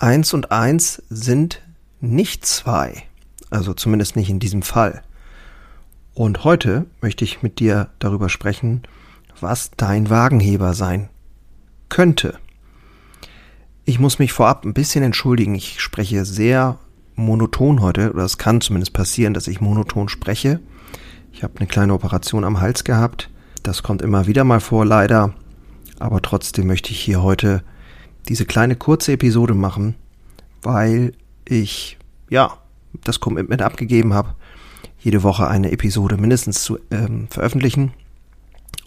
Eins und eins sind nicht zwei. Also zumindest nicht in diesem Fall. Und heute möchte ich mit dir darüber sprechen, was dein Wagenheber sein könnte. Ich muss mich vorab ein bisschen entschuldigen. Ich spreche sehr monoton heute, oder es kann zumindest passieren, dass ich monoton spreche. Ich habe eine kleine Operation am Hals gehabt. Das kommt immer wieder mal vor, leider. Aber trotzdem möchte ich hier heute diese kleine kurze Episode machen, weil ich, ja, das Commitment abgegeben habe, jede Woche eine Episode mindestens zu ähm, veröffentlichen.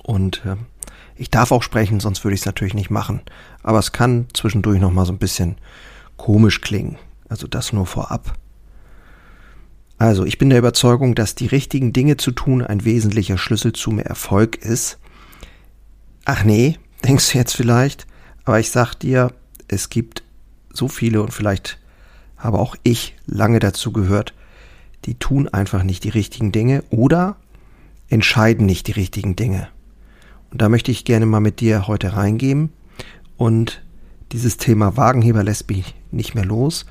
Und ähm, ich darf auch sprechen, sonst würde ich es natürlich nicht machen. Aber es kann zwischendurch noch mal so ein bisschen komisch klingen. Also das nur vorab. Also ich bin der Überzeugung, dass die richtigen Dinge zu tun ein wesentlicher Schlüssel zu mehr Erfolg ist. Ach nee, denkst du jetzt vielleicht, aber ich sag dir, es gibt so viele und vielleicht habe auch ich lange dazu gehört, die tun einfach nicht die richtigen Dinge oder entscheiden nicht die richtigen Dinge. Und da möchte ich gerne mal mit dir heute reingehen und dieses Thema Wagenheber lässt mich nicht mehr los.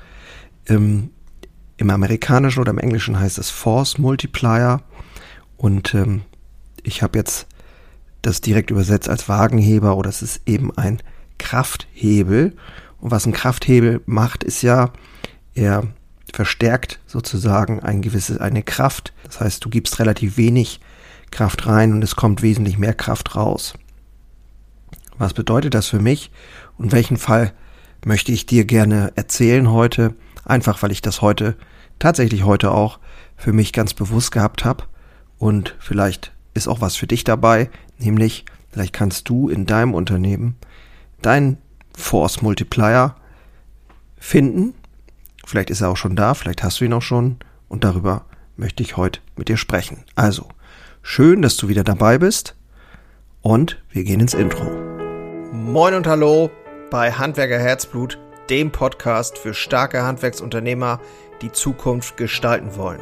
Ähm, Im Amerikanischen oder im Englischen heißt es Force Multiplier und ähm, ich habe jetzt das direkt übersetzt als Wagenheber oder es ist eben ein Krafthebel. Und was ein Krafthebel macht, ist ja, er verstärkt sozusagen ein gewisses, eine Kraft. Das heißt, du gibst relativ wenig Kraft rein und es kommt wesentlich mehr Kraft raus. Was bedeutet das für mich und welchen Fall möchte ich dir gerne erzählen heute? Einfach weil ich das heute, tatsächlich heute auch für mich ganz bewusst gehabt habe und vielleicht ist auch was für dich dabei, nämlich vielleicht kannst du in deinem Unternehmen deinen Force Multiplier finden Vielleicht ist er auch schon da, vielleicht hast du ihn auch schon und darüber möchte ich heute mit dir sprechen. Also, schön, dass du wieder dabei bist und wir gehen ins Intro. Moin und hallo bei Handwerker Herzblut, dem Podcast für starke Handwerksunternehmer, die Zukunft gestalten wollen.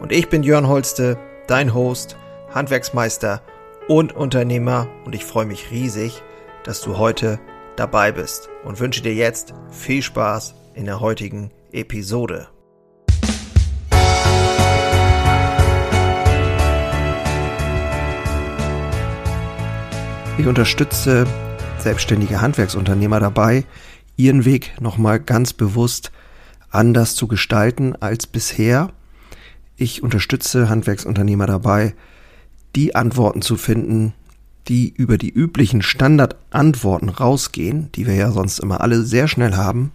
Und ich bin Jörn Holste, dein Host, Handwerksmeister und Unternehmer und ich freue mich riesig, dass du heute dabei bist und wünsche dir jetzt viel Spaß in der heutigen Episode. Ich unterstütze selbstständige Handwerksunternehmer dabei, ihren Weg nochmal ganz bewusst anders zu gestalten als bisher. Ich unterstütze Handwerksunternehmer dabei, die Antworten zu finden, die über die üblichen Standardantworten rausgehen, die wir ja sonst immer alle sehr schnell haben,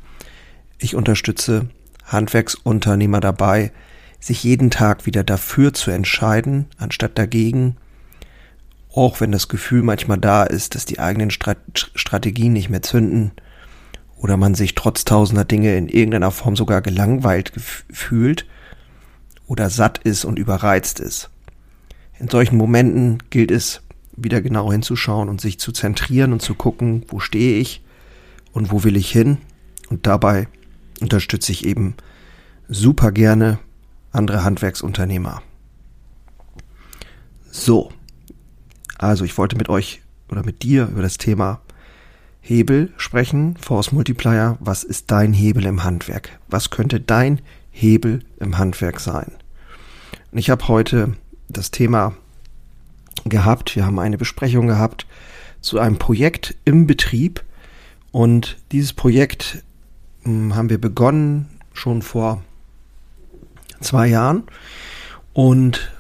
ich unterstütze Handwerksunternehmer dabei, sich jeden Tag wieder dafür zu entscheiden, anstatt dagegen, auch wenn das Gefühl manchmal da ist, dass die eigenen Strat Strategien nicht mehr zünden oder man sich trotz tausender Dinge in irgendeiner Form sogar gelangweilt fühlt oder satt ist und überreizt ist. In solchen Momenten gilt es, wieder genau hinzuschauen und sich zu zentrieren und zu gucken, wo stehe ich und wo will ich hin und dabei unterstütze ich eben super gerne andere Handwerksunternehmer. So, also ich wollte mit euch oder mit dir über das Thema Hebel sprechen, Force Multiplier. Was ist dein Hebel im Handwerk? Was könnte dein Hebel im Handwerk sein? Und ich habe heute das Thema gehabt. Wir haben eine Besprechung gehabt zu einem Projekt im Betrieb. Und dieses Projekt hm, haben wir begonnen schon vor zwei Jahren. Und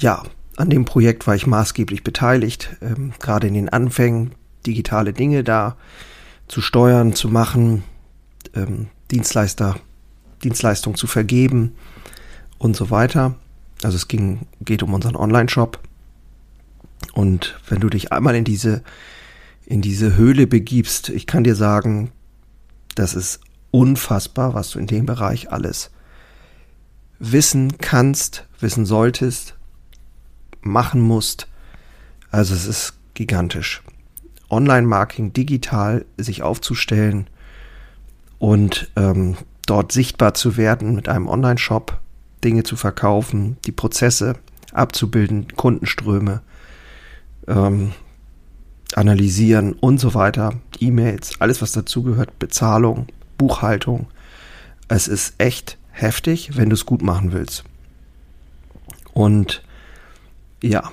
ja, an dem Projekt war ich maßgeblich beteiligt, ähm, gerade in den Anfängen digitale Dinge da zu steuern, zu machen, ähm, Dienstleister, Dienstleistungen zu vergeben und so weiter. Also es ging, geht um unseren Online-Shop. Und wenn du dich einmal in diese, in diese Höhle begibst, ich kann dir sagen, das ist unfassbar, was du in dem Bereich alles wissen kannst, wissen solltest, machen musst. Also es ist gigantisch. Online-Marketing digital sich aufzustellen und ähm, dort sichtbar zu werden mit einem Online-Shop, Dinge zu verkaufen, die Prozesse abzubilden, Kundenströme ähm, analysieren und so weiter, E-Mails, alles was dazugehört, Bezahlung, Buchhaltung. Es ist echt heftig, wenn du es gut machen willst. Und ja,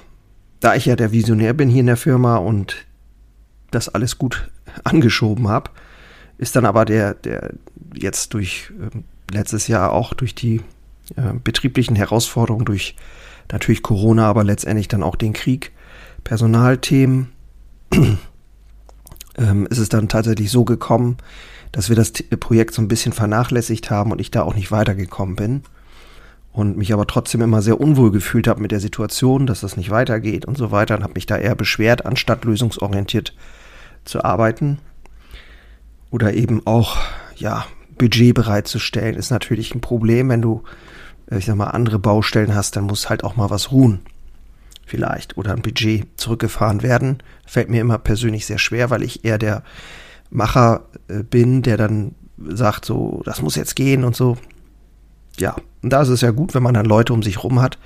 da ich ja der Visionär bin hier in der Firma und das alles gut angeschoben habe, ist dann aber der, der jetzt durch äh, letztes Jahr auch durch die äh, betrieblichen Herausforderungen, durch natürlich Corona, aber letztendlich dann auch den Krieg, Personalthemen, ähm, ist es dann tatsächlich so gekommen, dass wir das Projekt so ein bisschen vernachlässigt haben und ich da auch nicht weitergekommen bin und mich aber trotzdem immer sehr unwohl gefühlt habe mit der Situation, dass das nicht weitergeht und so weiter und habe mich da eher beschwert, anstatt lösungsorientiert zu arbeiten oder eben auch ja Budget bereitzustellen ist natürlich ein Problem, wenn du ich sag mal andere Baustellen hast, dann muss halt auch mal was ruhen vielleicht oder ein Budget zurückgefahren werden. Fällt mir immer persönlich sehr schwer, weil ich eher der Macher äh, bin, der dann sagt, so, das muss jetzt gehen und so. Ja, und da ist es ja gut, wenn man dann Leute um sich rum hat,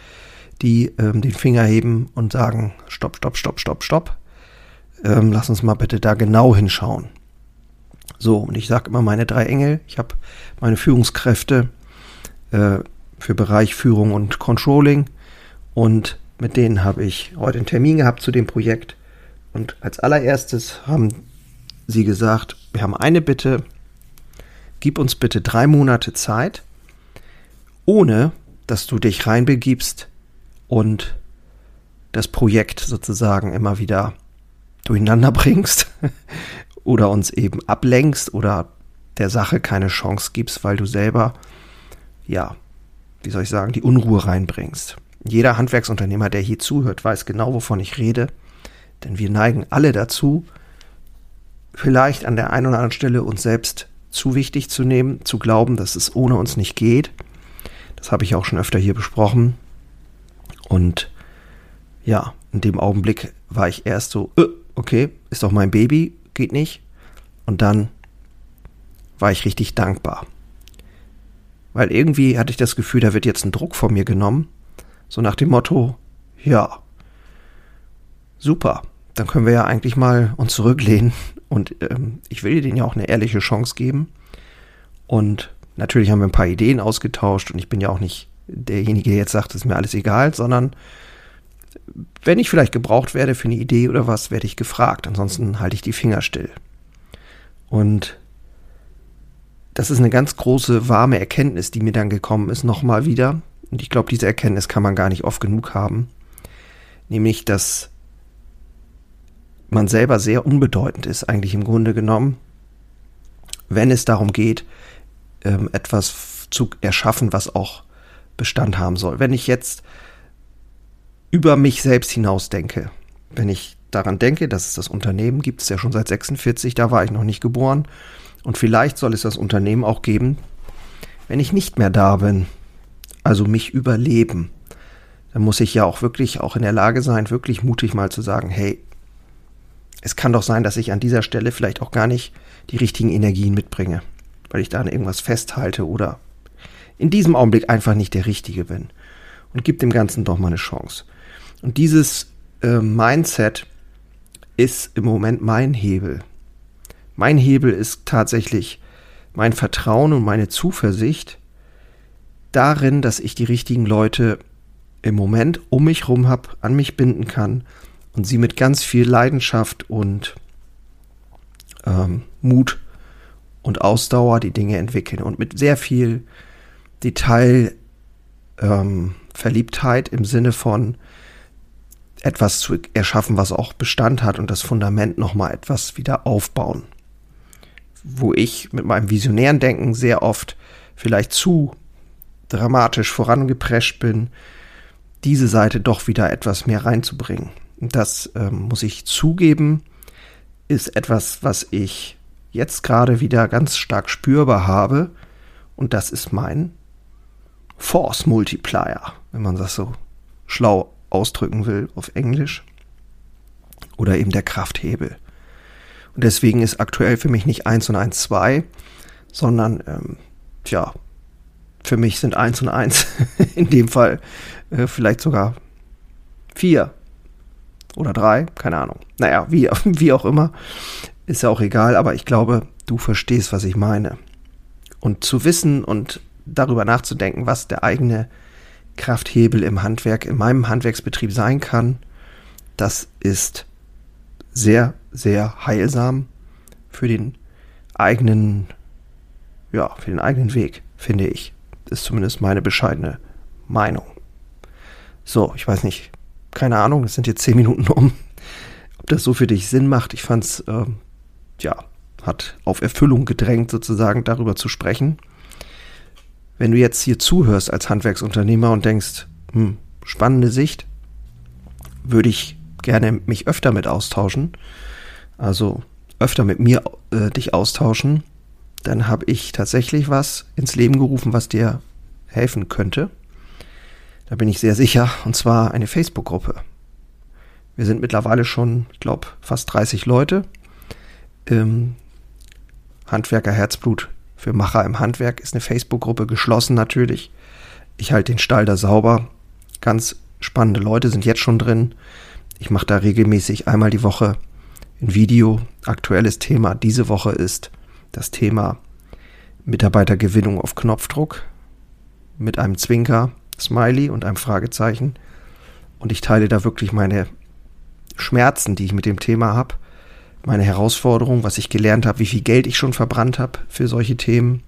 die ähm, den Finger heben und sagen, stopp, stopp, stopp, stopp, stopp. Ähm, lass uns mal bitte da genau hinschauen. So, und ich sage immer meine drei Engel. Ich habe meine Führungskräfte äh, für Bereich Führung und Controlling und mit denen habe ich heute einen Termin gehabt zu dem Projekt. Und als allererstes haben sie gesagt, wir haben eine Bitte, gib uns bitte drei Monate Zeit, ohne dass du dich reinbegibst und das Projekt sozusagen immer wieder durcheinander bringst oder uns eben ablenkst oder der Sache keine Chance gibst, weil du selber, ja, wie soll ich sagen, die Unruhe reinbringst. Jeder Handwerksunternehmer, der hier zuhört, weiß genau, wovon ich rede, denn wir neigen alle dazu, vielleicht an der einen oder anderen Stelle uns selbst zu wichtig zu nehmen, zu glauben, dass es ohne uns nicht geht. Das habe ich auch schon öfter hier besprochen. Und ja, in dem Augenblick war ich erst so, äh, okay, ist doch mein Baby, geht nicht. Und dann war ich richtig dankbar. Weil irgendwie hatte ich das Gefühl, da wird jetzt ein Druck von mir genommen. So nach dem Motto, ja, super, dann können wir ja eigentlich mal uns zurücklehnen und ähm, ich will denen ja auch eine ehrliche Chance geben. Und natürlich haben wir ein paar Ideen ausgetauscht und ich bin ja auch nicht derjenige, der jetzt sagt, es ist mir alles egal, sondern wenn ich vielleicht gebraucht werde für eine Idee oder was, werde ich gefragt. Ansonsten halte ich die Finger still. Und das ist eine ganz große, warme Erkenntnis, die mir dann gekommen ist, nochmal wieder. Und ich glaube, diese Erkenntnis kann man gar nicht oft genug haben. Nämlich, dass man selber sehr unbedeutend ist, eigentlich im Grunde genommen, wenn es darum geht, ähm, etwas zu erschaffen, was auch Bestand haben soll. Wenn ich jetzt über mich selbst hinaus denke, wenn ich daran denke, dass es das Unternehmen gibt, es ja schon seit 46, da war ich noch nicht geboren, und vielleicht soll es das Unternehmen auch geben, wenn ich nicht mehr da bin, also mich überleben, dann muss ich ja auch wirklich auch in der Lage sein, wirklich mutig mal zu sagen, hey, es kann doch sein, dass ich an dieser Stelle vielleicht auch gar nicht die richtigen Energien mitbringe, weil ich da an irgendwas festhalte oder in diesem Augenblick einfach nicht der Richtige bin. Und gib dem Ganzen doch mal eine Chance. Und dieses äh, Mindset ist im Moment mein Hebel. Mein Hebel ist tatsächlich mein Vertrauen und meine Zuversicht darin, dass ich die richtigen Leute im Moment um mich rum habe, an mich binden kann und sie mit ganz viel Leidenschaft und ähm, Mut und Ausdauer die Dinge entwickeln und mit sehr viel Detail ähm, im Sinne von etwas zu erschaffen, was auch Bestand hat und das Fundament nochmal etwas wieder aufbauen. Wo ich mit meinem visionären Denken sehr oft vielleicht zu dramatisch vorangeprescht bin, diese Seite doch wieder etwas mehr reinzubringen. Das ähm, muss ich zugeben, ist etwas, was ich jetzt gerade wieder ganz stark spürbar habe. Und das ist mein Force Multiplier, wenn man das so schlau ausdrücken will auf Englisch. Oder eben der Krafthebel. Und deswegen ist aktuell für mich nicht 1 und 1 2, sondern, ähm, tja, für mich sind 1 und 1 in dem Fall äh, vielleicht sogar 4 oder 3, keine Ahnung. Naja, wie, wie auch immer, ist ja auch egal, aber ich glaube, du verstehst, was ich meine. Und zu wissen und darüber nachzudenken, was der eigene Krafthebel im Handwerk, in meinem Handwerksbetrieb sein kann, das ist sehr, sehr heilsam für den eigenen, ja, für den eigenen Weg, finde ich. Ist zumindest meine bescheidene Meinung. So, ich weiß nicht, keine Ahnung, es sind jetzt zehn Minuten um. Ob das so für dich Sinn macht, ich fand's, äh, ja, hat auf Erfüllung gedrängt, sozusagen darüber zu sprechen. Wenn du jetzt hier zuhörst als Handwerksunternehmer und denkst, hm, spannende Sicht, würde ich gerne mich öfter mit austauschen. Also öfter mit mir äh, dich austauschen. Dann habe ich tatsächlich was ins Leben gerufen, was dir helfen könnte. Da bin ich sehr sicher. Und zwar eine Facebook-Gruppe. Wir sind mittlerweile schon, ich glaube, fast 30 Leute. Ähm, Handwerker Herzblut für Macher im Handwerk ist eine Facebook-Gruppe, geschlossen natürlich. Ich halte den Stall da sauber. Ganz spannende Leute sind jetzt schon drin. Ich mache da regelmäßig einmal die Woche ein Video. Aktuelles Thema diese Woche ist das Thema Mitarbeitergewinnung auf Knopfdruck mit einem Zwinker, Smiley und einem Fragezeichen. Und ich teile da wirklich meine Schmerzen, die ich mit dem Thema habe meine Herausforderung, was ich gelernt habe, wie viel Geld ich schon verbrannt habe für solche Themen,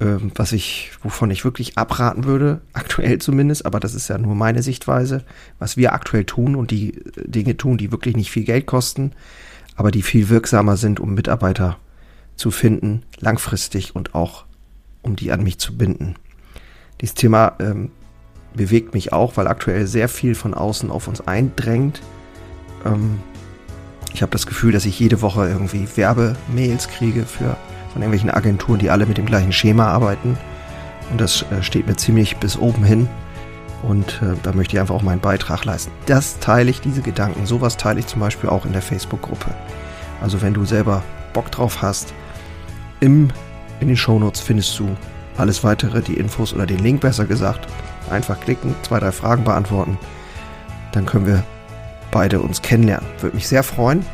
ähm, was ich, wovon ich wirklich abraten würde, aktuell zumindest, aber das ist ja nur meine Sichtweise, was wir aktuell tun und die Dinge tun, die wirklich nicht viel Geld kosten, aber die viel wirksamer sind, um Mitarbeiter zu finden, langfristig und auch um die an mich zu binden. Dieses Thema ähm, bewegt mich auch, weil aktuell sehr viel von außen auf uns eindrängt. Ähm, ich habe das Gefühl, dass ich jede Woche irgendwie Werbemails kriege für, von irgendwelchen Agenturen, die alle mit dem gleichen Schema arbeiten. Und das äh, steht mir ziemlich bis oben hin. Und äh, da möchte ich einfach auch meinen Beitrag leisten. Das teile ich, diese Gedanken. Sowas teile ich zum Beispiel auch in der Facebook-Gruppe. Also wenn du selber Bock drauf hast, im, in den Shownotes findest du alles weitere, die Infos oder den Link besser gesagt. Einfach klicken, zwei, drei Fragen beantworten. Dann können wir beide uns kennenlernen. Würde mich sehr freuen.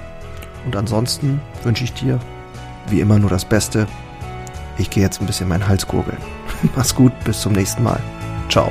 Und ansonsten wünsche ich dir wie immer nur das Beste. Ich gehe jetzt ein bisschen meinen Hals gurgeln. Mach's gut, bis zum nächsten Mal. Ciao.